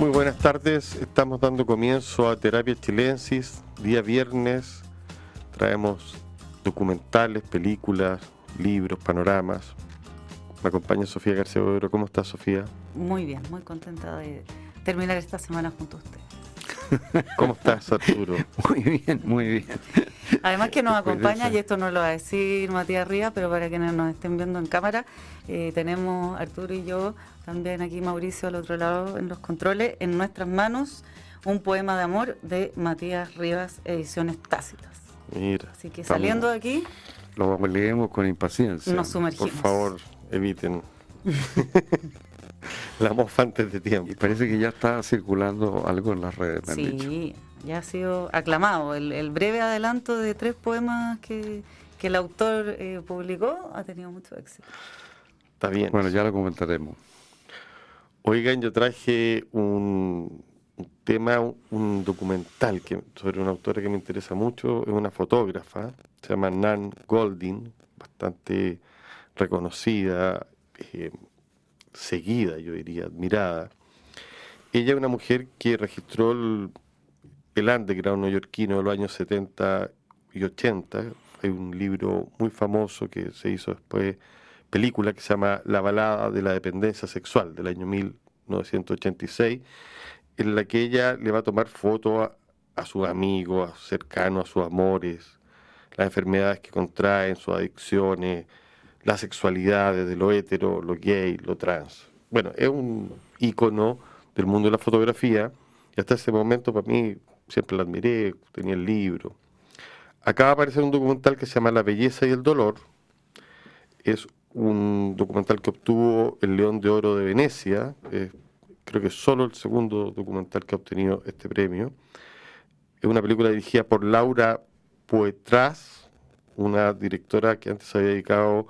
Muy buenas tardes, estamos dando comienzo a Terapia Chilensis, día viernes. Traemos documentales, películas, libros, panoramas. Me acompaña Sofía García Bodero. ¿Cómo estás, Sofía? Muy bien, muy contenta de terminar esta semana junto a usted. ¿Cómo estás, Arturo? Muy bien, muy bien. Además que nos acompaña, y esto no lo va a decir Matías Ríos, pero para quienes nos estén viendo en cámara, eh, tenemos Arturo y yo, también aquí Mauricio al otro lado en los controles, en nuestras manos un poema de amor de Matías Rivas, Ediciones Tácitas. Mira. Así que saliendo de aquí... Lo leemos con impaciencia. Nos sumergimos. Por favor, eviten. La mofa antes de tiempo. Y parece que ya está circulando algo en las redes. Me sí, ya ha sido aclamado. El, breve adelanto de tres poemas que, el autor eh, publicó ha tenido mucho éxito. Está bien. Bueno, ya lo comentaremos. Oigan, yo traje un, tema, un, documental que, sobre una autora que me interesa mucho, es una fotógrafa, se llama Nan Goldin, bastante reconocida, eh, seguida, yo diría, admirada. Ella es una mujer que registró el, underground neoyorquino de los años 70 y 80. Hay un libro muy famoso que se hizo después, película que se llama La balada de la dependencia sexual del año 1986, en la que ella le va a tomar fotos a, a sus amigos, cercanos, a sus amores, las enfermedades que contraen, sus adicciones, la sexualidad de lo hetero, lo gay, lo trans. Bueno, es un ícono del mundo de la fotografía y hasta ese momento para mí siempre la admiré, tenía el libro. Acaba de aparecer un documental que se llama La belleza y el dolor. Es un documental que obtuvo el León de Oro de Venecia. creo que es solo el segundo documental que ha obtenido este premio. Es una película dirigida por Laura Poetras, una directora que antes se había dedicado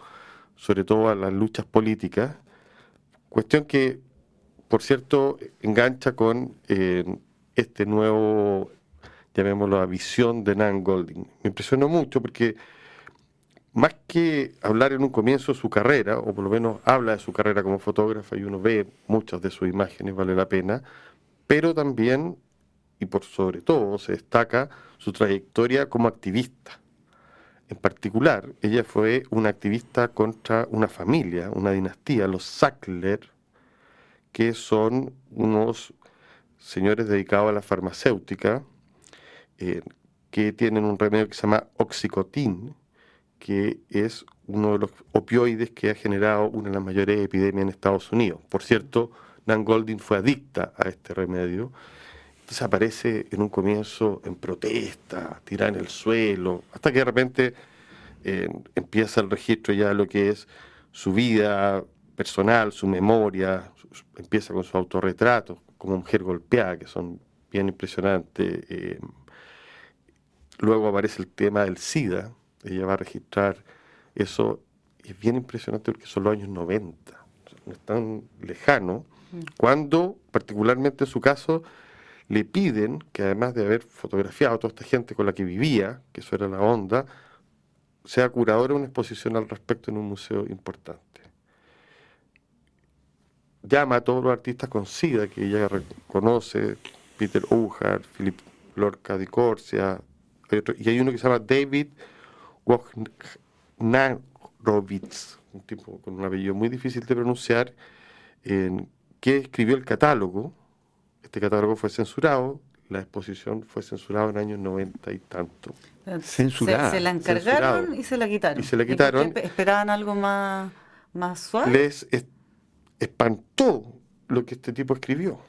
sobre todo a las luchas políticas, cuestión que, por cierto, engancha con eh, este nuevo, llamémoslo, visión de Nan Golding. Me impresionó mucho porque más que hablar en un comienzo de su carrera, o por lo menos habla de su carrera como fotógrafa y uno ve muchas de sus imágenes, vale la pena, pero también, y por sobre todo, se destaca su trayectoria como activista en particular, ella fue una activista contra una familia, una dinastía, los Sackler, que son unos señores dedicados a la farmacéutica, eh, que tienen un remedio que se llama oxicotin, que es uno de los opioides que ha generado una de las mayores epidemias en Estados Unidos. Por cierto, Nan Goldin fue adicta a este remedio. Entonces aparece en un comienzo en protesta, tirada en el suelo, hasta que de repente eh, empieza el registro ya de lo que es su vida personal, su memoria, empieza con su autorretrato, como mujer golpeada, que son bien impresionantes. Eh, luego aparece el tema del SIDA, ella va a registrar eso, y es bien impresionante porque son los años 90, no es tan lejano, mm. cuando, particularmente en su caso, le piden que además de haber fotografiado a toda esta gente con la que vivía, que eso era la onda, sea curadora de una exposición al respecto en un museo importante. Llama a todos los artistas con SIDA que ella reconoce, Peter Uhar, Philip Lorca di Corsia, y hay uno que se llama David Wojnarowicz, un tipo con un apellido muy difícil de pronunciar, que escribió el catálogo este catálogo fue censurado, la exposición fue censurada en años 90 y tanto. Censurada. Se, la encargaron y se la quitaron. Y se la quitaron. ¿Esperaban algo más, más suave? Les espantó lo que este tipo escribió.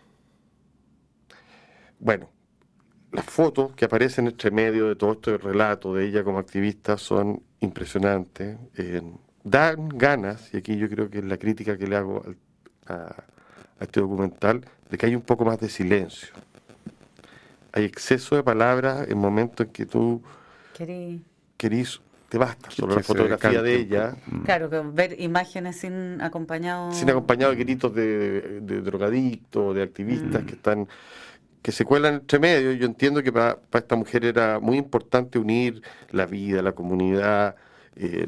Bueno, las fotos que aparecen entre medio de todo este relato de ella como activista son impresionantes. dan ganas, y aquí yo creo que es la crítica que le hago a este documental, de que hay un poco más de silencio. Hay exceso de palabras en momentos en que tú querís, te basta solo la fotografía de ella. Mm. Claro, que ver imágenes sin acompañado. Sin acompañado de gritos de, drogadictos, de activistas mm. que están que se cuelan entre medio. Yo entiendo que para, esta mujer era muy importante unir la vida, la comunidad. Eh,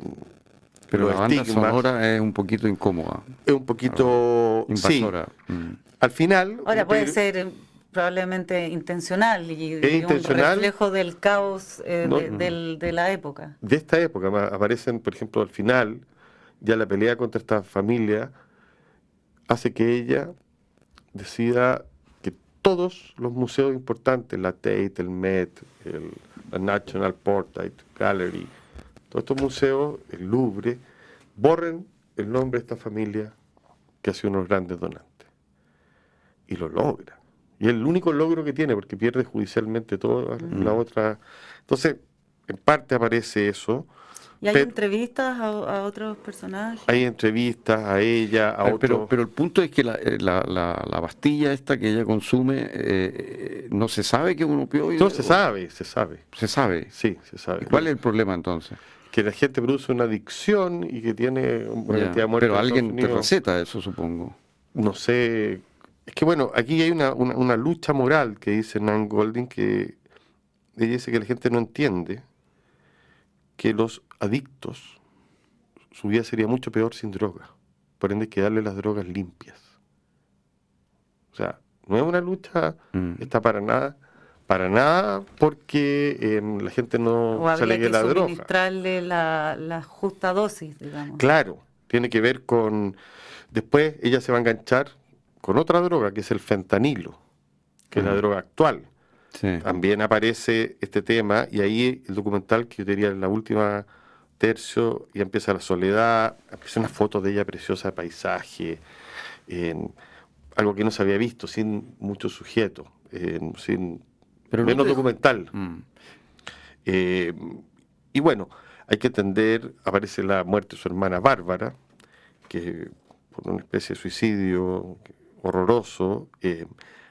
pero la banda sonora es un poquito incómoda. Es un poquito... Invasora. Mm al final... Ahora puede ser eh, probablemente intencional y, intencional? un reflejo del caos eh, de, de, la época. De esta época aparecen, por ejemplo, al final, ya la pelea contra esta familia hace que ella decida que todos los museos importantes, la Tate, el Met, el, la National Portrait Gallery, todos estos museos, el Louvre, borren el nombre de esta familia que ha sido unos grandes donantes. Y lo logra. Y es el único logro que tiene, porque pierde judicialmente toda la otra. Entonces, en parte aparece eso. ¿Y hay entrevistas a, otros personajes? Hay entrevistas a ella, a, otros. Pero, pero el punto es que la, eh, la, la, pastilla esta que ella consume, eh, no se sabe que es un opioide. No, se sabe, se sabe. Se sabe. Sí, se sabe. ¿Cuál es el problema entonces? Que la gente produce una adicción y que tiene una cantidad de Pero alguien te receta eso, supongo. No sé. Es que bueno, aquí hay una, una, una lucha moral que dice Nan Golding que ella dice que la gente no entiende que los adictos, su vida sería mucho peor sin droga. Por ende, hay que darle las drogas limpias. O sea, no es una lucha, mm. está para nada, para nada porque em, la gente no o se le la droga. suministrarle la, la justa dosis, digamos. Claro, tiene que ver con... Después ella se va a enganchar con otra droga, que es el fentanilo, que es la droga actual. También aparece este tema y ahí el documental que yo diría en la última tercio y empieza la soledad, empieza una foto de ella preciosa de paisaje, en algo que no se había visto, sin mucho sujeto, sin Pero menos documental. Mm. Eh, y bueno, hay que entender, aparece la muerte de su hermana Bárbara, que por una especie de suicidio horroroso, eh,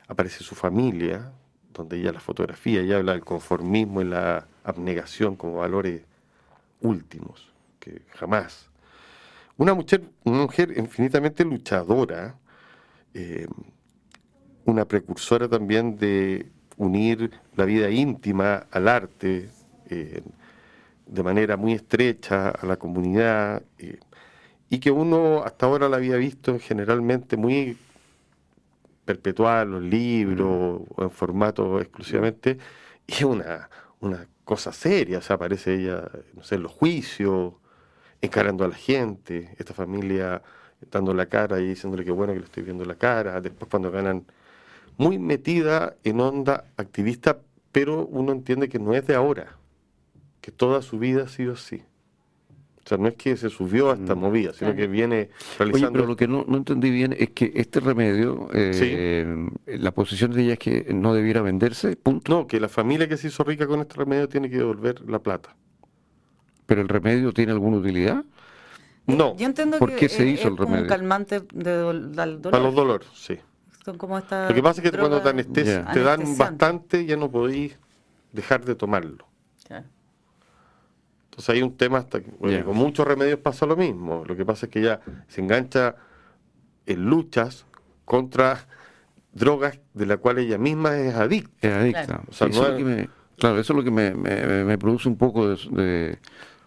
aparece su familia, donde ella la fotografía y habla del conformismo y la abnegación como valores últimos, que jamás. Una mujer, una mujer infinitamente luchadora, eh, una precursora también de unir la vida íntima al arte eh, de manera muy estrecha a la comunidad y que uno hasta ahora la había visto generalmente muy perpetuar los libros o en formato exclusivamente, y es una, una cosa seria, o sea, aparece ella, no sé, en los juicios, encarando a la gente, esta familia dando la cara y diciéndole que bueno que le estoy viendo la cara, después cuando ganan, muy metida en onda activista, pero uno entiende que no es de ahora, que toda su vida ha sido así. O sea, no es que se subió a esta mm. movida, sino que viene realizando... Oye, pero lo que no, entendí bien es que este remedio, eh, la posición de ella es que no debiera venderse, punto. No, que la familia que se hizo rica con este remedio tiene que devolver la plata. ¿Pero el remedio tiene alguna utilidad? No. Yo entiendo ¿Por qué se hizo el remedio? un calmante de dolor. Para los dolores, sí. Son como esta lo que pasa es que cuando te, anestesia, te dan bastante, ya no podéis dejar de tomarlo. Claro. Entonces hay un tema hasta que, con muchos remedios pasa lo mismo. Lo que pasa es que ella se engancha en luchas contra drogas de las cuales ella misma es adicta. Es adicta. Claro, eso es lo que me, produce un poco de,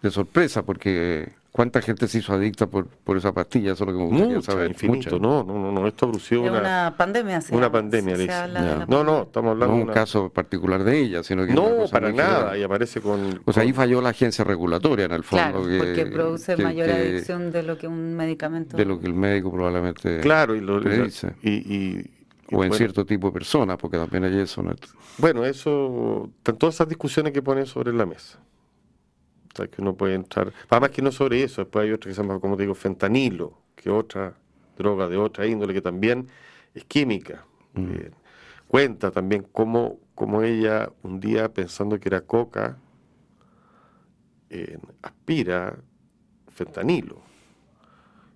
de sorpresa, porque ¿Cuánta gente se hizo adicta por, por esa pastilla? Eso es lo que me gustaría saber. Infinito, no, no, no, esto produció una, una, pandemia. una pandemia, No, no, estamos hablando de un caso particular de ella, sino que... No, para nada, y aparece con... O sea, ahí falló la agencia regulatoria en el fondo. Claro, porque produce mayor adicción de lo que un medicamento... De lo que el médico probablemente Claro, y lo dice. Y, o en cierto tipo de personas, porque también hay eso. ¿no? Bueno, eso, todas esas discusiones que ponen sobre la mesa que uno puede entrar. Además que no sobre eso, después hay otra que se llama, como te digo, fentanilo, que otra droga de otra índole que también es química. Mm. Eh, cuenta también cómo, cómo, ella un día pensando que era coca, aspira fentanilo.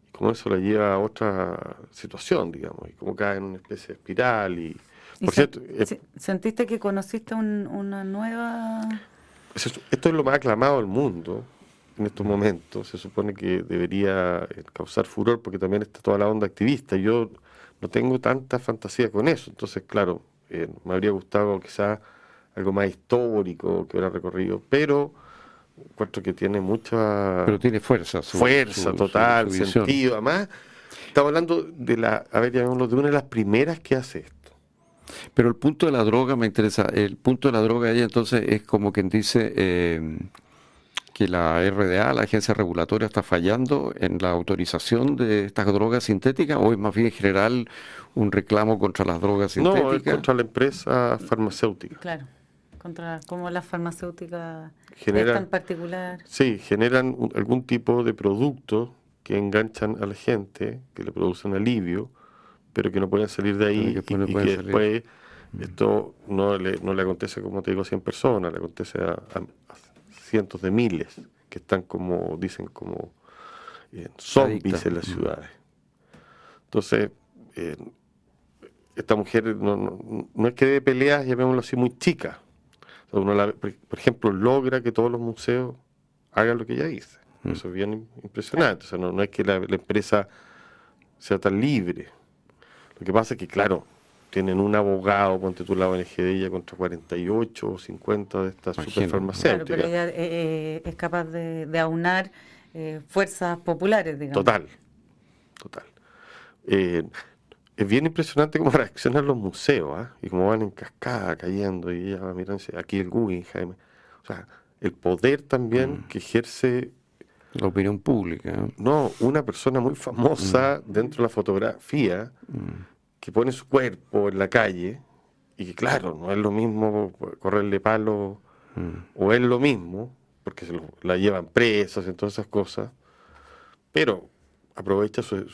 Y cómo eso la lleva a otra situación, digamos, y cómo cae en una especie de espiral. Y, por cierto, ¿Sentiste que conociste una nueva esto es lo más aclamado del mundo en estos momentos. Se supone que debería eh, causar furor porque también está toda la onda activista. Yo no tengo tanta fantasía con eso. Entonces, claro, eh, me habría gustado quizás algo más histórico que hubiera recorrido, pero encuentro que tiene mucha... Pero tiene fuerza. fuerza total, sentido. Además, Estamos hablando de la, a ver, llamémoslo, de una de las primeras que hace esto. Pero el punto de la droga me interesa. El punto de la droga ahí entonces es como quien dice eh, que la RDA, la agencia regulatoria, está fallando en la autorización de estas drogas sintéticas o es más bien en general un reclamo contra las drogas sintéticas. No, es contra la empresa farmacéutica. Claro, contra cómo las farmacéuticas generan, en particular. Sí, generan algún tipo de producto que enganchan a la gente, que le producen alivio pero que no pueden salir de ahí y, que después mm. esto no le, no le acontece, como te digo, a 100 personas, le acontece a, cientos de miles que están como, dicen, como eh, zombies en las mm. ciudades. Entonces, eh, esta mujer no, no, es que de peleas, llamémoslo así, muy chica. uno por ejemplo, logra que todos los museos hagan lo que ella dice. Mm. Eso es bien impresionante. O sea, no, no es que la empresa sea tan libre lo que pasa es que, claro, tienen un abogado, ponte tu la ONG de ella, contra 48 o 50 de estas superfarmacéuticas. Claro, pero ella eh, eh, es capaz de, aunar eh, fuerzas populares, digamos. Total, total. es bien impresionante cómo reaccionan los museos, ¿ah? Y cómo van en cascada cayendo, y ella va mirando, aquí el Guggenheim. O sea, el poder también mm. que ejerce la opinión pública. No, una persona muy famosa mm. dentro de la fotografía mm. Que pone su cuerpo en la calle y que claro, no es lo mismo correrle palo mm. o es lo mismo porque se la llevan presas y todas esas cosas, pero aprovecha su,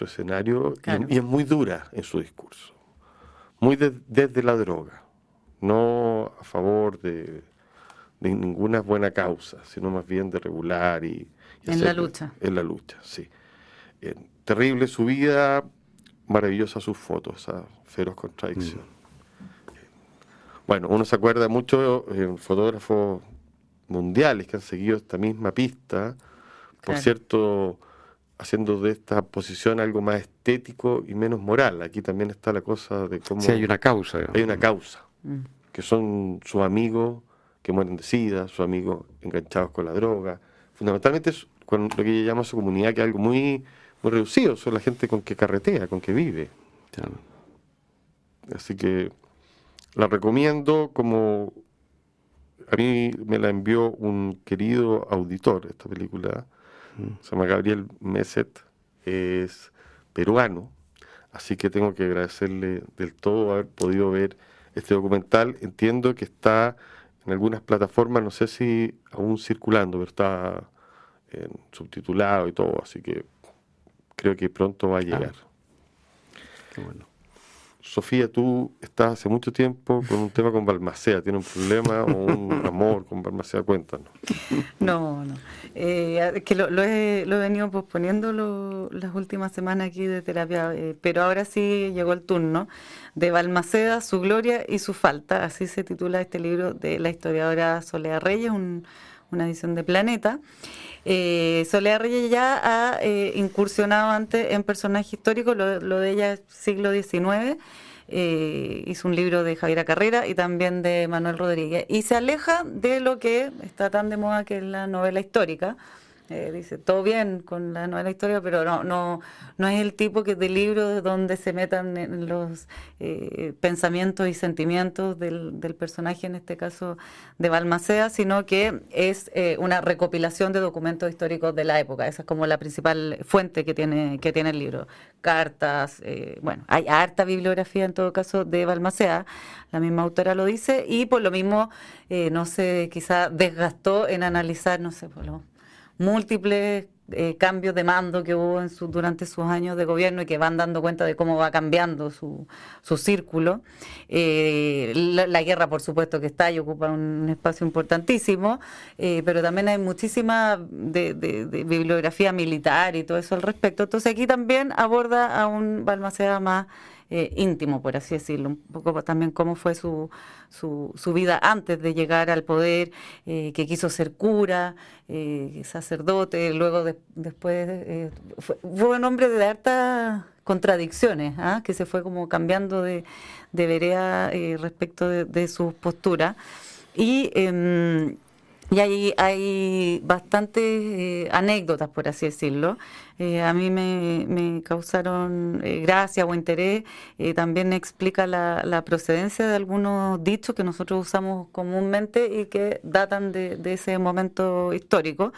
escenario y, es muy dura en su discurso, muy desde la droga, no a favor de, de ninguna buena causa, sino más bien de regular y, en la lucha. En la lucha, sí. Eh, terrible su vida, maravillosa sus fotos, esa feroz contradicción. Mm. Bueno, uno se acuerda mucho de eh, fotógrafos mundiales que han seguido esta misma pista, por cierto, haciendo de esta posición algo más estético y menos moral. Aquí también está la cosa de cómo... Sí, hay una causa. Hay una causa, mm. que son sus amigos que mueren de sida, sus amigos enganchados con la droga, fundamentalmente es lo que ella llama su comunidad, que es algo muy, muy reducido, son la gente con que carretea, con que vive. Así que la recomiendo como a mí me la envió un querido auditor, esta película, mm. se llama Gabriel Meset, es peruano, así que tengo que agradecerle del todo haber podido ver este documental. Entiendo que está en algunas plataformas, no sé si aún circulando, pero está en subtitulado y todo, así que creo que pronto va a llegar. Qué bueno. Sofía, tú estás hace mucho tiempo con un tema con Balmacea. ¿Tiene un problema o un amor con Balmacea? Cuéntanos. No, no. Eh, que lo, he, venido posponiendo las últimas semanas aquí de terapia, eh, pero ahora sí llegó el turno de Balmaceda, su gloria y su falta. Así se titula este libro de la historiadora Soledad Reyes, una edición de Planeta. Eh, Soledad Reyes ya ha eh, incursionado antes en personajes históricos, lo, de ella es siglo XIX. Eh, hizo un libro de Javiera Carrera y también de Manuel Rodríguez. Y se aleja de lo que está tan de moda que es la novela histórica, eh, dice, todo bien con la novela historia, pero no, no, no es el tipo que de libro donde se metan en los eh, pensamientos y sentimientos del, del, personaje, en este caso de Balmacea, sino que es eh, una recopilación de documentos históricos de la época. Esa es como la principal fuente que tiene, que tiene el libro. Cartas, bueno, hay harta bibliografía en todo caso de Balmacea, la misma autora lo dice, y por lo mismo no se quizá desgastó en analizar, no sé, por lo múltiples eh, cambios de mando que hubo en su, durante sus años de gobierno y que van dando cuenta de cómo va cambiando su, su círculo. Eh, la, guerra, por supuesto, que está y ocupa un espacio importantísimo, eh, pero también hay muchísima de, bibliografía militar y todo eso al respecto. Entonces aquí también aborda a un Balmaceda más eh, íntimo, por así decirlo, un poco también cómo fue su, su, vida antes de llegar al poder, eh, que quiso ser cura, eh, sacerdote, luego después fue, un hombre de hartas contradicciones, ¿ah? que se fue como cambiando de, de vereda respecto de, su postura. Y em, y hay, hay bastantes eh, anécdotas, por así decirlo. Eh, a mí me, causaron eh, gracia o interés. también explica la, la, procedencia de algunos dichos que nosotros usamos comúnmente y que datan de, de ese momento histórico.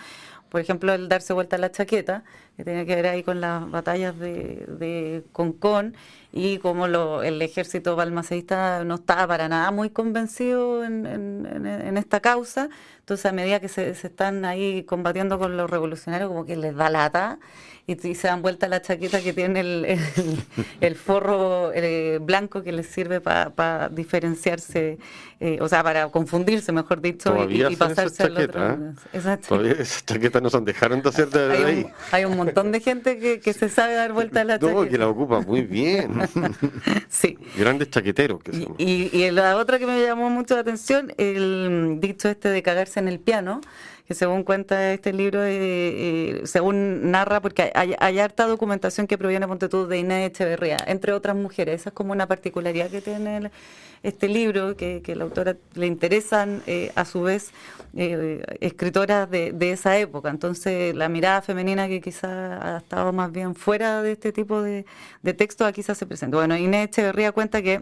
Por ejemplo, el darse vuelta a la chaqueta, que tiene que ver ahí con las batallas de, de Concón y como lo, el ejército balmaceísta no estaba para nada muy convencido en, en, esta causa. Entonces, a medida que se, se, están ahí combatiendo con los revolucionarios, como que les da lata y, se dan vuelta la chaqueta que tiene el, el, forro eh, blanco que les sirve para diferenciarse, eh, o sea, para confundirse, mejor dicho, y, pasarse al otro. ¿eh? Todavía esas chaquetas no se dejaron de hacer de hay ahí. Un, hay un montón de gente que, que se sabe dar vuelta a la chaqueta. No, que la ocupa muy bien. sí. Grandes chaqueteros que son. Y, y la otra que me llamó mucho la atención, el dicho este de cagarse en el piano, que según cuenta este libro, eh, eh, según narra, porque hay, harta documentación que proviene, ponte tú, de Inés Echeverría, entre otras mujeres. Esa es como una particularidad que tiene este libro, que, que la autora le interesan eh, a su vez escritoras de, esa época. Entonces, la mirada femenina que quizás ha estado más bien fuera de este tipo de, de textos, quizás se presenta. Bueno, Inés Echeverría cuenta que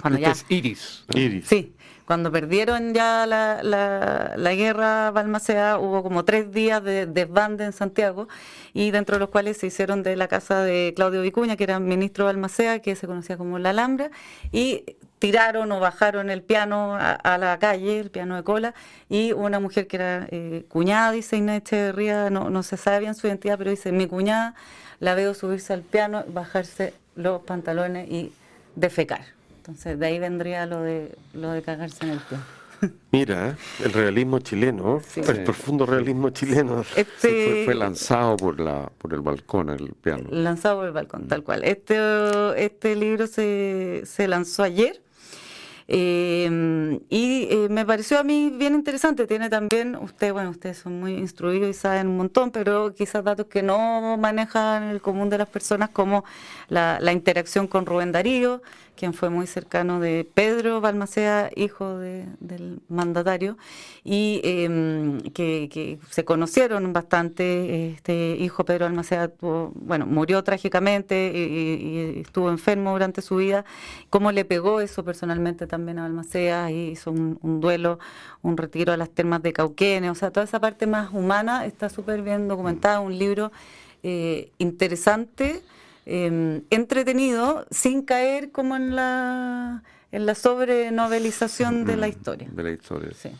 cuando este ya... es Iris. Iris. Sí, cuando perdieron ya la, la, guerra Balmaceda, hubo como tres días de desbande en Santiago y dentro de los cuales se hicieron de la casa de Claudio Vicuña, que era ministro de Balmaceda, que se conocía como La Alhambra, y tiraron o bajaron el piano a, la calle, el piano de cola, y una mujer que era eh, cuñada, dice Inés Echeverría, no, no se sabe bien su identidad, pero dice, mi cuñada la veo subirse al piano, bajarse los pantalones y defecar. Entonces, de ahí vendría lo de, lo de cagarse en el pie. Mira, el realismo chileno, el profundo realismo chileno. Este, fue, lanzado por la por el balcón, el piano. Lanzado por el balcón, tal cual. Este, este libro se, se lanzó ayer eh, y eh, me pareció a mí bien interesante. Tiene también, usted, bueno, ustedes son muy instruidos y saben un montón, pero quizás datos que no manejan el común de las personas, como la, la interacción con Rubén Darío, quien fue muy cercano de Pedro Balmacea, hijo del mandatario, y em, que, se conocieron bastante. Este hijo Pedro Balmacea bueno, murió trágicamente y, estuvo enfermo durante su vida. Cómo le pegó eso personalmente también a Balmacea, y hizo un, duelo, un retiro a las termas de Cauquenes, o sea, toda esa parte más humana está súper bien documentada, un libro eh, interesante eh, entretenido sin caer como en la en la sobrenovelización de la mm, historia. De la historia. Sí.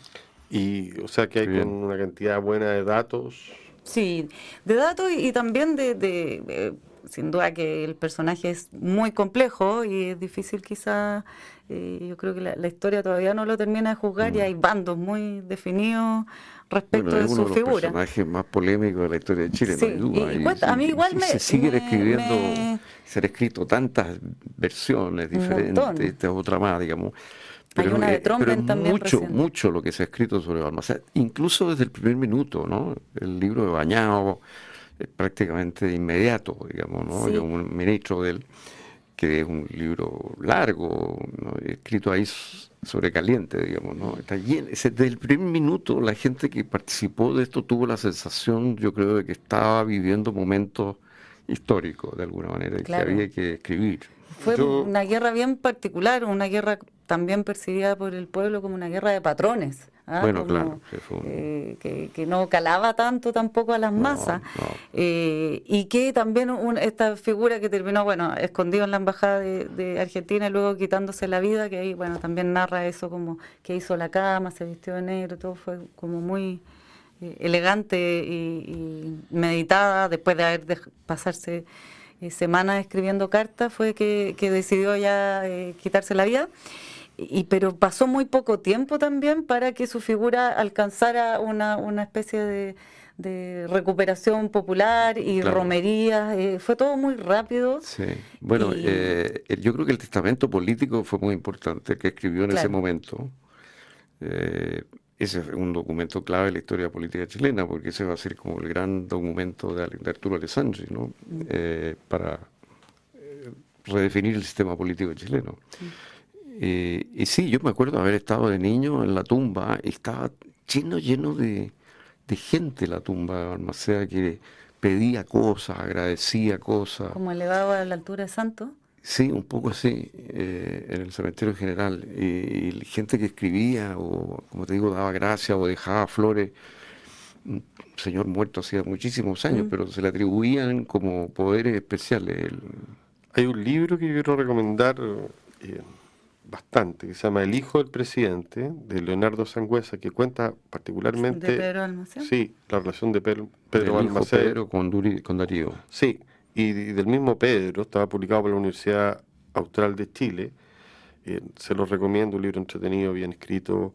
Y, o sea, que hay con una cantidad buena de datos. Sí, de datos y, también de, de, sin duda que el personaje es muy complejo y es difícil quizá, eh, yo creo que la, historia todavía no lo termina de juzgar y mm. hay bandos muy definidos respecto de su figura. Es personaje más polémico de la historia de Chile, no hay duda. Y, a mí igual me, se sigue escribiendo, se han escrito tantas versiones diferentes, esta es otra más, digamos. Pero, hay una de Tromben también mucho, mucho lo que se ha escrito sobre Balmaceda, incluso desde el primer minuto, ¿no? El libro de Bañado es prácticamente inmediato, digamos, ¿no? un ministro del que es un libro largo, escrito ahí sobre caliente, digamos, ¿no? Está lleno. Desde el primer minuto la gente que participó de esto tuvo la sensación, yo creo, de que estaba viviendo momentos históricos de alguna manera y que había que escribir. Fue una guerra bien particular, una guerra también percibida por el pueblo como una guerra de patrones. ¿Ah? Bueno, claro. Eh, que, no calaba tanto tampoco a las masas. Eh, y que también esta figura que terminó, bueno, escondido en la embajada de, Argentina y luego quitándose la vida, que ahí, bueno, también narra eso como que hizo la cama, se vistió de negro, todo fue como muy eh, elegante y, meditada después de haber de pasarse semanas escribiendo cartas, fue que, que decidió ya quitarse la vida y pero pasó muy poco tiempo también para que su figura alcanzara una, una especie de, de recuperación popular y romerías, eh, fue todo muy rápido. Sí, bueno, eh, yo creo que el testamento político fue muy importante que escribió en ese momento. Eh, ese es un documento clave de la historia política chilena, porque ese va a ser como el gran documento de, Arturo Alessandri, ¿no? Mm. para redefinir el sistema político chileno. Y sí, yo me acuerdo haber estado de niño en la tumba y estaba lleno, lleno de, gente la tumba de Balmaceda que pedía cosas, agradecía cosas. Como elevado a la altura de Santo. Sí, un poco así, eh, en el cementerio general. Y, gente que escribía, o como te digo, daba gracias o dejaba flores. Un señor muerto hacía muchísimos años, mm. pero se le atribuían como poderes especiales. Hay un libro que quiero recomendar eh, bastante, que se llama El hijo del presidente, de Leonardo Sangüesa, que cuenta particularmente... ¿De Pedro Almacén? Sí, la relación de Pedro, Pedro Almacén. Pedro con, con Darío. Sí, y, del mismo Pedro, estaba publicado por la Universidad Austral de Chile. Eh, se lo recomiendo, un libro entretenido, bien escrito.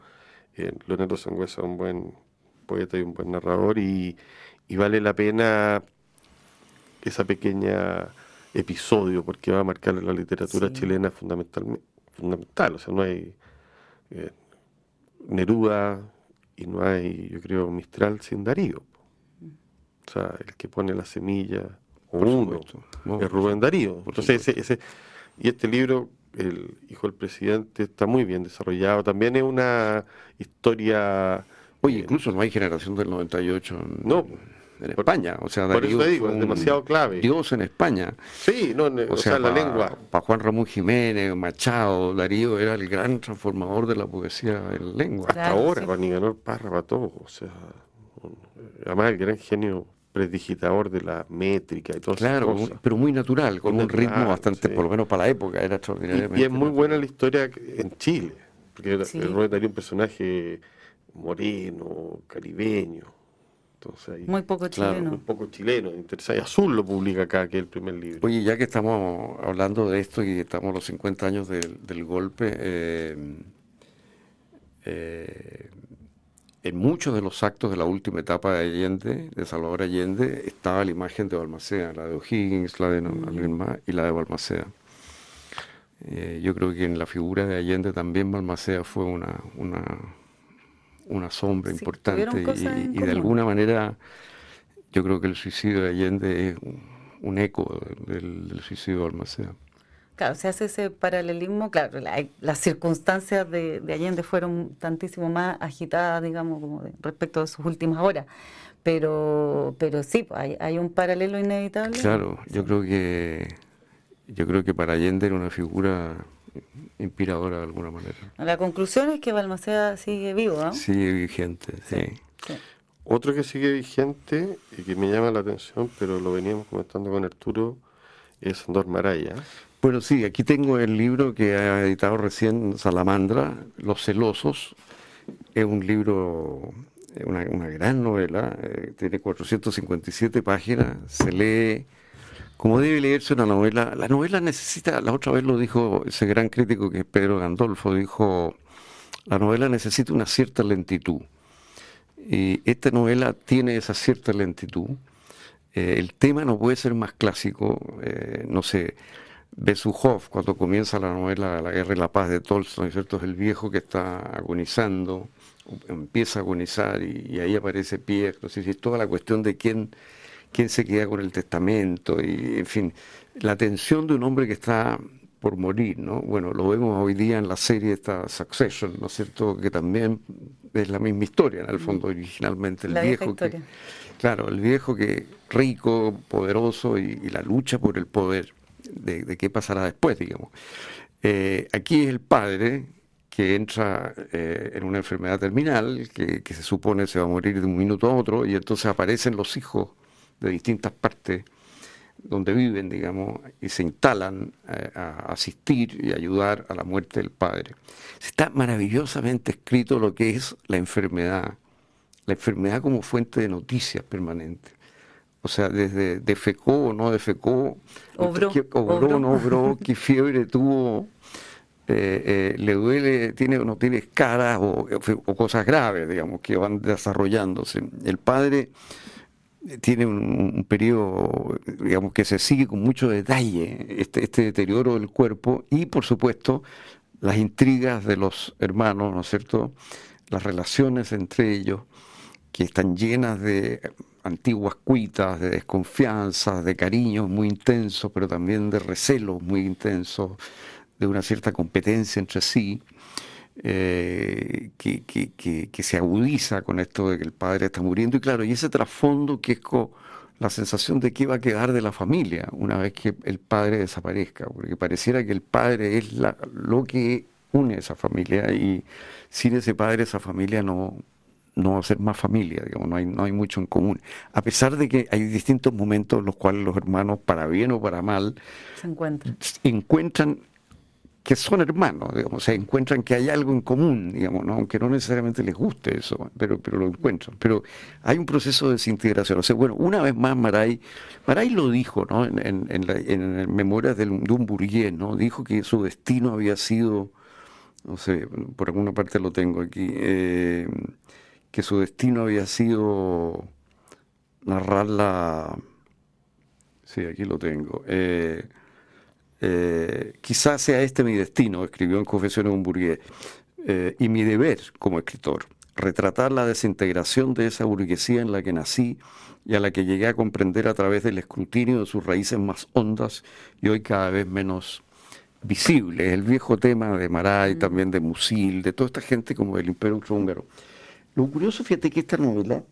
Eh, Leonardo Sangüesa es un buen poeta y un buen narrador y, vale la pena esa pequeña episodio porque va a marcar la literatura chilena fundamentalmente fundamental, o sea, no hay eh, Neruda y no hay, yo creo, Mistral sin Darío. O sea, el que pone la semilla, o uno, es Rubén Darío. Entonces, ese, y este libro, El Hijo del Presidente, está muy bien desarrollado. También es una historia... Oye, incluso no hay generación del 98. No, en España. O sea, Darío por eso digo, es demasiado clave. Dios en España. Sí, no, o, sea, la lengua. Para Juan Ramón Jiménez, Machado, Darío era el gran transformador de la poesía en lengua. Hasta ahora, para Nicanor Parra, para todo. O sea, además el gran genio predigitador de la métrica y todo Claro, pero muy natural, con un ritmo bastante, por lo menos para la época, era extraordinariamente. Y, es muy buena la historia en Chile, porque el Rubén Darío un personaje moreno, caribeño, muy poco chileno. Muy poco chileno, interesante. Azul lo publica acá, que es el primer libro. Oye, ya que estamos hablando de esto y estamos los 50 años del, golpe, eh, eh, en muchos de los actos de la última etapa de Allende, de Salvador Allende, estaba la imagen de Balmaceda, la de O'Higgins, la de mm. y la de Balmaceda. Eh, yo creo que en la figura de Allende también Balmaceda fue una, una una sombra importante y, de alguna manera yo creo que el suicidio de Allende es un, eco del, suicidio de Almaceda. Claro, se hace ese paralelismo, claro, las circunstancias de, Allende fueron tantísimo más agitadas, digamos, como respecto a sus últimas horas, pero pero sí, pues, hay, un paralelo inevitable. Claro, yo creo que yo creo que para Allende era una figura inspiradora de alguna manera. La conclusión es que Balmaceda sigue vivo, ¿no? Sigue vigente, sí. Otro que sigue vigente y que me llama la atención, pero lo veníamos comentando con Arturo, es Andor Maraya. Bueno, sí, aquí tengo el libro que ha editado recién Salamandra, Los Celosos. Es un libro, una, una gran novela, eh, tiene 457 páginas, se lee como debe leerse una novela, la novela necesita, la otra vez lo dijo ese gran crítico que es Pedro Gandolfo, dijo, la novela necesita una cierta lentitud. Y esta novela tiene esa cierta lentitud. Eh, el tema no puede ser más clásico, eh, no sé, Besuhov, cuando comienza la novela La guerra y la paz de Tolstoy, ¿cierto? Es el viejo que está agonizando, empieza a agonizar y, ahí aparece Pierre, no sé si toda la cuestión de quién quién se queda con el testamento y, en fin, la tensión de un hombre que está por morir, ¿no? Bueno, lo vemos hoy día en la serie esta Succession, ¿no es cierto? Que también es la misma historia, en el fondo, originalmente. El viejo que, claro, el viejo que rico, poderoso y, la lucha por el poder, de, qué pasará después, digamos. Eh, aquí es el padre que entra eh, en una enfermedad terminal, que, que se supone se va a morir de un minuto a otro, y entonces aparecen los hijos de distintas partes donde viven, digamos, y se instalan eh, a asistir y ayudar a la muerte del padre. Está maravillosamente escrito lo que es la enfermedad, la enfermedad como fuente de noticias permanente. O sea, desde defecó o no defecó, obró, qué, obró, no obró, qué fiebre tuvo, eh, eh, le duele, tiene o no tiene escaras o, o, cosas graves, digamos, que van desarrollándose. El padre tiene un, periodo, digamos, que se sigue con mucho detalle, este, este deterioro del cuerpo y, por supuesto, las intrigas de los hermanos, ¿no es cierto? Las relaciones entre ellos, que están llenas de antiguas cuitas, de desconfianza, de cariños muy intensos, pero también de recelos muy intensos, de una cierta competencia entre sí. Eh, que, que, se agudiza con esto de que el padre está muriendo. Y claro, y ese trasfondo que es con la sensación de qué va a quedar de la familia una vez que el padre desaparezca, porque pareciera que el padre es la, lo que une esa familia y sin ese padre esa familia no, no va a ser más familia, digamos, no hay, no hay mucho en común. A pesar de que hay distintos momentos en los cuales los hermanos, para bien o para mal, se encuentran, encuentran que son hermanos, digamos, se encuentran que hay algo en común, digamos, aunque no necesariamente les guste eso, pero, pero lo encuentran. Pero hay un proceso de desintegración. O sea, bueno, una vez más Maray, Maray lo dijo, ¿no? En, en, en, la, en Memorias de, un burgués, ¿no? Dijo que su destino había sido, no sé, por alguna parte lo tengo aquí, eh, que su destino había sido narrar la... Sí, aquí lo tengo. Eh, eh, quizás sea este mi destino, escribió en Confesiones de un burgués, eh, y mi deber como escritor, retratar la desintegración de esa burguesía en la que nací y a la que llegué a comprender a través del escrutinio de sus raíces más hondas y hoy cada vez menos visibles. El viejo tema de Maray, mm. también de Musil, de toda esta gente como del Imperio Húngaro. Lo curioso, fíjate que esta novela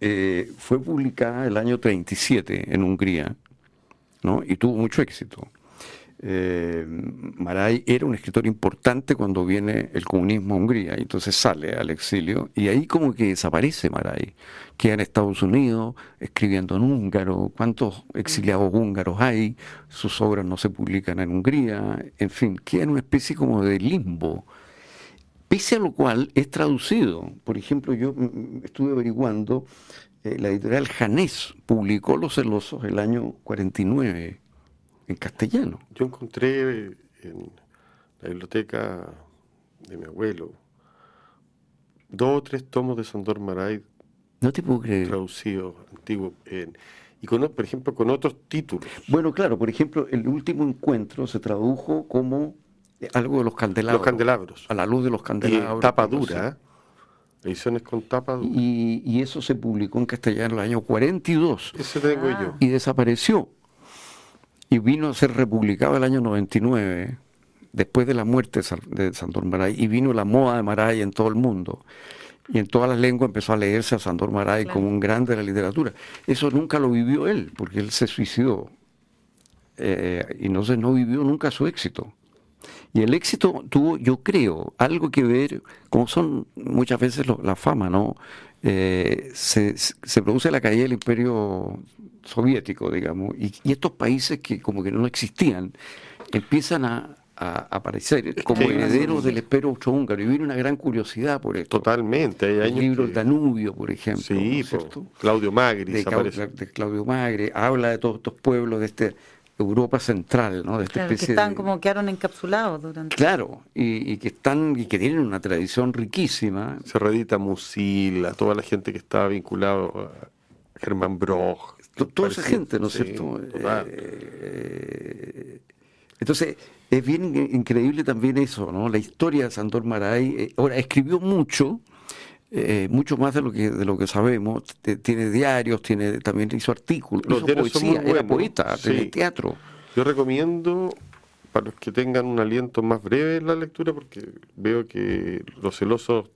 eh, fue publicada el año 37 en Hungría, ¿no? Y tuvo mucho éxito. Eh, Maray era un escritor importante cuando viene el comunismo a Hungría, entonces sale al exilio y ahí como que desaparece Maray, queda en Estados Unidos escribiendo en húngaro, cuántos exiliados húngaros hay, sus obras no se publican en Hungría, en fin, queda en una especie como de limbo. Pese a lo cual es traducido. Por ejemplo, yo mm, mm, estuve averiguando, eh, la editorial Janés publicó Los Celosos el año 49 en castellano. Yo encontré en la biblioteca de mi abuelo dos o tres tomos de Sandor Maray. No te puedo creer. Traducidos, antiguos. y con, por ejemplo, con otros títulos. Bueno, claro, por ejemplo, el último encuentro se tradujo como algo de los candelabros. Los candelabros. A la luz de los candelabros. tapa dura, ¿eh? Ediciones con tapa dura. Y, y, eso se publicó en castellano en el año 42. Ese tengo yo. Y desapareció y vino a ser republicado el año 99, después de la muerte de Sandor Maray, y vino la moda de Maray en todo el mundo. Y en todas las lenguas empezó a leerse a Sandor Maray como un grande de la literatura. Eso nunca lo vivió él, porque él se suicidó. Eh, y no, no vivió nunca su éxito. Y el éxito tuvo, yo creo, algo que ver, como son muchas veces la fama, ¿no? Eh, se, se, produce la caída del imperio soviético, digamos, y, estos países que como que no existían, empiezan a, aparecer como herederos del imperio austrohúngaro y viene una gran curiosidad por esto. Totalmente. Hay el libro Danubio, por ejemplo. Sí, Claudio Magri. De, de, Claudio Magri. Habla de todos estos pueblos de este Europa central, ¿no? De esta especie que están como quedaron encapsulados durante. Claro, y, que están y que tienen una tradición riquísima. Se redita Musil, a toda la gente que estaba vinculado a Germán Broch, toda esa gente, ¿no es cierto? Eh, entonces, es bien increíble también eso, ¿no? La historia de Sandor Maray. Eh, ahora, escribió mucho, eh, mucho más de lo que de lo que sabemos. tiene diarios, tiene también hizo artículos, hizo poesía, era poeta, sí. teatro. Yo recomiendo para los que tengan un aliento más breve en la lectura, porque veo que los celosos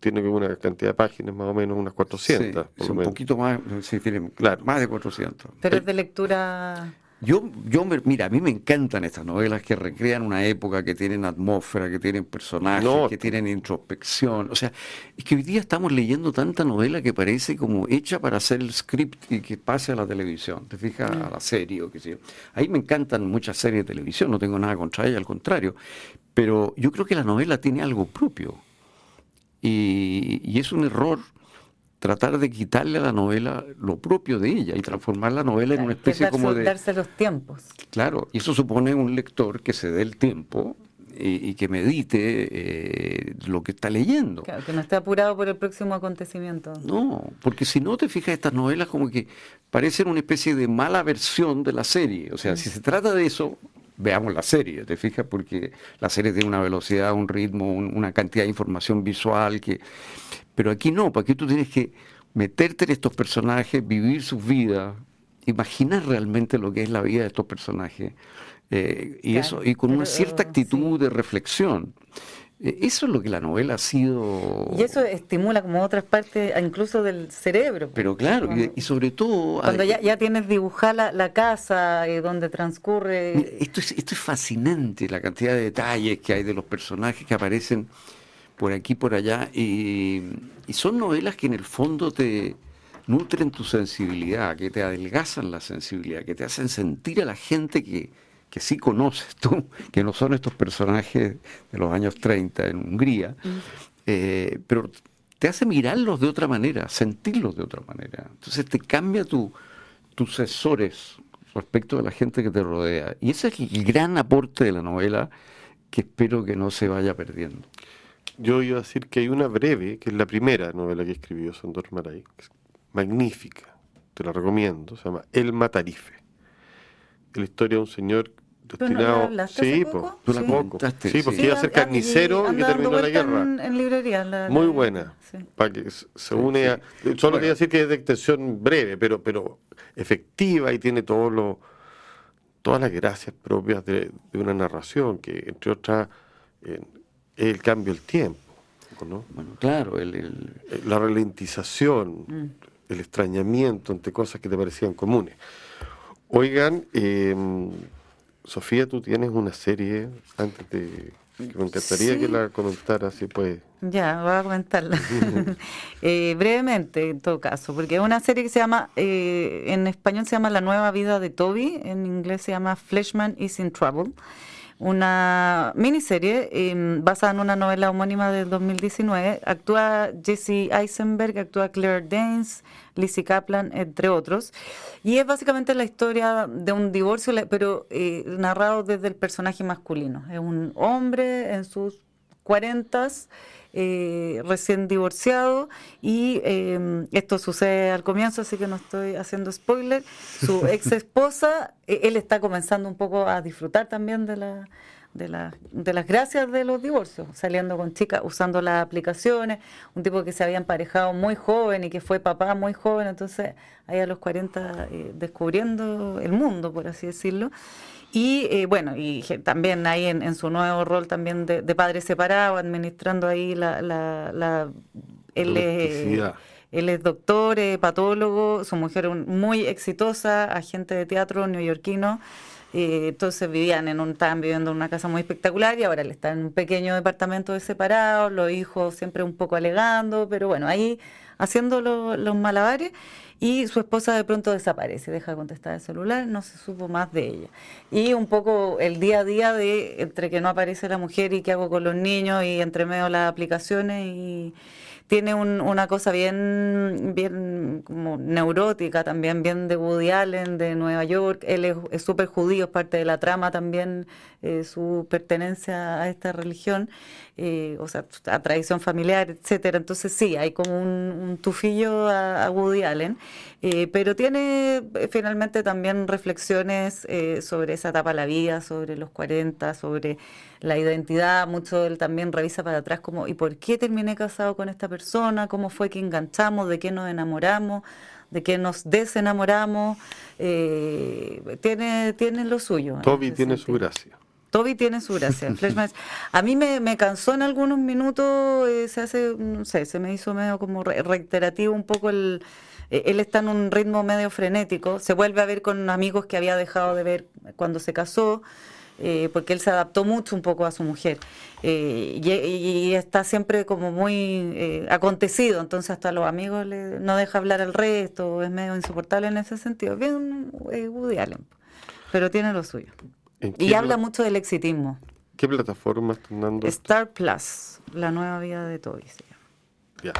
tiene una cantidad de páginas, más o menos unas 400. un poquito más, sí, tiene claro. más de 400. Pero es de lectura... Yo, yo, mira, a mí me encantan estas novelas que recrean una época, que tienen atmósfera, que tienen personajes, que tienen introspección. O sea, es que hoy día estamos leyendo tanta novela que parece como hecha para hacer el script y que pase a la televisión. Te fijas, a la serie o qué sé yo. Ahí me encantan muchas series de televisión, no tengo nada contra ella, al contrario. Pero yo creo que la novela tiene algo propio. Y, es un error tratar de quitarle a la novela lo propio de ella y transformar la novela en una especie como de... darse los tiempos. Claro, y eso supone un lector que se dé el tiempo y, que medite eh, lo que está leyendo. Claro, que no esté apurado por el próximo acontecimiento. No, porque si no te fijas, estas novelas como que parecen una especie de mala versión de la serie. O sea, si se trata de eso, veamos la serie, ¿te fijas? Porque la serie tiene una velocidad, un ritmo, una cantidad de información visual que... Pero aquí no, porque tú tienes que meterte en estos personajes, vivir sus vidas, imaginar realmente lo que es la vida de estos personajes. Eh, y eso, y con una cierta actitud de reflexión. E, eso es lo que la novela ha sido. Y eso estimula como otras partes, incluso del cerebro. Pero claro, y, sobre todo. Cuando ya, ya tienes dibujada la, casa eh, donde transcurre. esto, es, esto es fascinante, la cantidad de detalles que hay de los personajes que aparecen por aquí por allá. Y, y son novelas que en el fondo te nutren tu sensibilidad, que te adelgazan la sensibilidad, que te hacen sentir a la gente que que sí conoces tú, que no son estos personajes de los años 30 en Hungría, eh, pero te hace mirarlos de otra manera, sentirlos de otra manera. Entonces te cambia tu, tus sensores respecto de la gente que te rodea. Y ese es el gran aporte de la novela que espero que no se vaya perdiendo. Yo iba a decir que hay una breve, que es la primera novela que escribió Sandor Maray, magnífica, te la recomiendo, se llama El Matarife. La historia de un señor destinado. No sí, poco? tú la sí. sí, porque iba a ser carnicero y, que terminó la guerra. En, librería. Muy buena. Para que se une a. Solo quería decir que es de extensión breve, pero, pero efectiva y tiene todos los todas las gracias propias de, una narración, que entre otras es el cambio del tiempo. ¿no? Bueno, claro, el, eh, la ralentización, mm. el extrañamiento ante cosas que te parecían comunes. Oigan, eh, Sofía, tú tienes una serie, antes de que me encantaría que la comentaras, si puede. Ya, voy a comentarla. Eh, brevemente, en todo caso, porque es una serie que se llama, eh, en español se llama La nueva vida de Toby, en inglés se llama Fleshman is in Trouble una miniserie em, basada en una novela homónima del 2019. Actúa Jesse Eisenberg, actúa Claire Danes, Lizzie Kaplan, entre otros. Y es básicamente la historia de un divorcio, pero eh, narrado desde el personaje masculino. Es un hombre en sus cuarentas eh, recién divorciado y em, esto sucede al comienzo, así que no estoy haciendo spoiler. Su ex esposa, e, él está comenzando un poco a disfrutar también de la, de, la, de las gracias de los divorcios, saliendo con chicas, usando las aplicaciones, un tipo que se había emparejado muy joven y que fue papá muy joven, entonces ahí a los 40 eh, descubriendo el mundo, por así decirlo. Y eh, bueno, y también ahí en, su nuevo rol también de, padre separado, administrando ahí la... la, la él, es, él es doctor, patólogo, su mujer muy exitosa, agente de teatro neoyorquino. Eh, entonces vivían en un, estaban viviendo en una casa muy espectacular y ahora él está en un pequeño departamento de separado, los hijos siempre un poco alegando, pero bueno, ahí haciendo los malabares y su esposa de pronto desaparece, deja de contestar el celular, no se supo más de ella. Y un poco el día a día de entre que no aparece la mujer y qué hago con los niños y entre medio las aplicaciones y tiene una cosa bien, bien como neurótica también, bien de Woody Allen, de Nueva York. Él es súper judío, es parte de la trama también, eh, su pertenencia a esta religión, eh, o sea, a tradición familiar, etcétera. Entonces sí, hay como un, tufillo a, Woody Allen, eh, pero tiene finalmente también reflexiones sobre esa etapa de la vida, sobre los 40, sobre la identidad, mucho él también revisa para atrás como, ¿y por qué terminé casado con esta persona? ¿Cómo fue que enganchamos? ¿De qué nos enamoramos? ¿De qué nos desenamoramos? Eh, tiene, tiene lo suyo. Toby tiene su gracia. Toby tiene su gracia. a mí me, me, cansó en algunos minutos, eh, se hace, no sé, se me hizo medio como reiterativo un poco el... Eh, él está en un ritmo medio frenético, se vuelve a ver con amigos que había dejado de ver cuando se casó. Eh, porque él se adaptó mucho un poco a su mujer eh, y, está siempre como muy eh, acontecido, entonces hasta los amigos le, no deja hablar al resto, es medio insoportable en ese sentido. Bien Woody Allen, pero tiene lo suyo. Y habla mucho del exitismo. ¿Qué plataforma están dando? Star Plus, la nueva vida de Toby. Ya.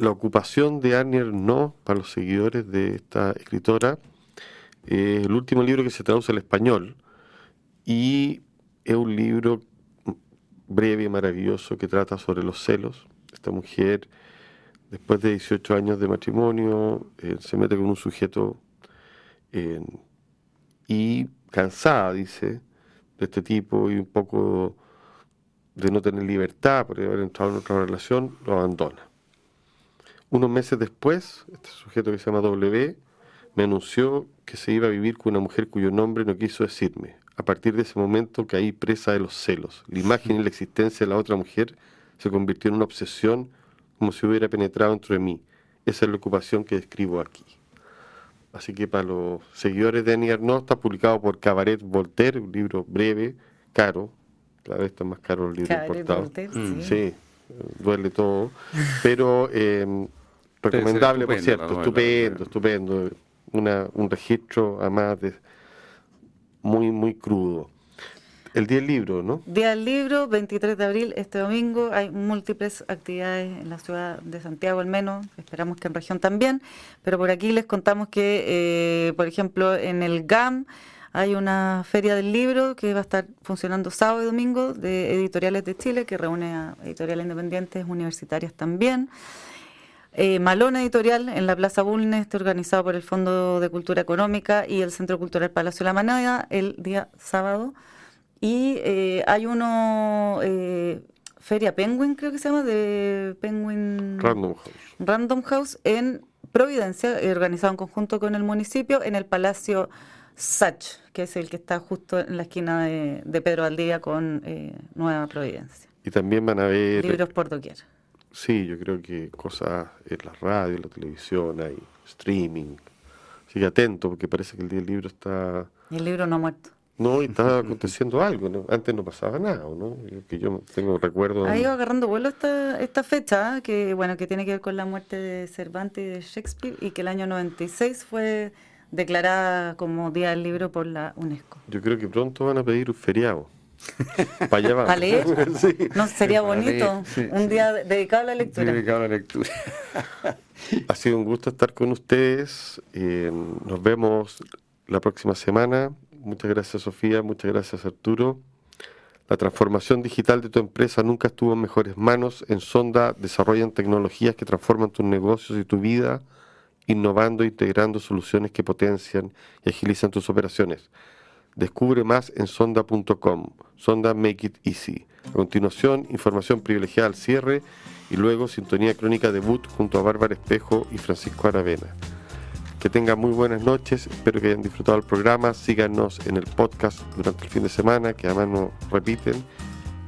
La ocupación de Arnier no para los seguidores de esta escritora es el último libro que se traduce al español y es un libro breve y maravilloso que trata sobre los celos. Esta mujer, después de 18 años de matrimonio, eh, se mete con un sujeto y cansada, dice, de este tipo y un poco de no tener libertad por haber entrado en otra relación, lo abandona. Unos meses después, este sujeto que se llama W me anunció que se iba a vivir con una mujer cuyo nombre no quiso decirme, a partir de ese momento caí presa de los celos. La imagen y la existencia de la otra mujer se convirtió en una obsesión como si hubiera penetrado dentro de mí. Esa es la ocupación que describo aquí. Así que para los seguidores de Annie Arnaud está publicado por Cabaret Voltaire, un libro breve, caro, cada vez está más caro el libro importado. Mm. sí. duele todo, pero eh, recomendable, por cierto, estupendo, estupendo. Una, un registro, además, de, muy, muy crudo. El día del libro, ¿no? Día del libro, 23 de abril, este domingo. Hay múltiples actividades en la ciudad de Santiago, al menos. Esperamos que en región también. Pero por aquí les contamos que, eh, por ejemplo, en el GAM hay una feria del libro que va a estar funcionando sábado y domingo de editoriales de Chile, que reúne a editoriales independientes universitarias también. Eh, Malón Editorial en la Plaza Bulnes, está organizado por el Fondo de Cultura Económica y el Centro Cultural Palacio de la Manada el día sábado. Y eh, hay uno, eh, Feria Penguin, creo que se llama, de Penguin Random House, Random House en Providencia, organizado en conjunto con el municipio, en el Palacio Sach, que es el que está justo en la esquina de, Pedro Valdivia con eh, Nueva Providencia. Y también van a ver... Libros por doquier. Sí, yo creo que cosas en la radio, en la televisión, hay streaming. Sigue atento porque parece que el día del libro está... Y el libro no ha muerto. No, y está aconteciendo algo, Antes no pasaba nada, ¿no? Que yo tengo recuerdo... Ha ido agarrando vuelo esta, esta fecha, que bueno, que tiene que ver con la muerte de Cervantes y de Shakespeare, y que el año 96 fue declarada como Día del Libro por la UNESCO. Yo creo que pronto van a pedir un feriado. Para allá ¿Para leer? No, sería bonito. un día dedicado a la lectura. Dedicado a la lectura. ha sido un gusto estar con ustedes. Eh, nos vemos la próxima semana. Muchas gracias Sofía, muchas gracias Arturo. La transformación digital de tu empresa nunca estuvo en mejores manos. En Sonda desarrollan tecnologías que transforman tus negocios y tu vida, innovando e integrando soluciones que potencian y agilizan tus operaciones. Descubre más en sonda.com. Sonda Make It Easy. A continuación, información privilegiada al cierre y luego sintonía crónica debut junto a Bárbara Espejo y Francisco Aravena. Que tengan muy buenas noches, espero que hayan disfrutado el programa, síganos en el podcast durante el fin de semana, que además nos repiten.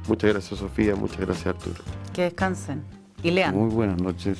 Muchas gracias Sofía, muchas gracias Arturo. Que descansen y lean. Muy buenas noches.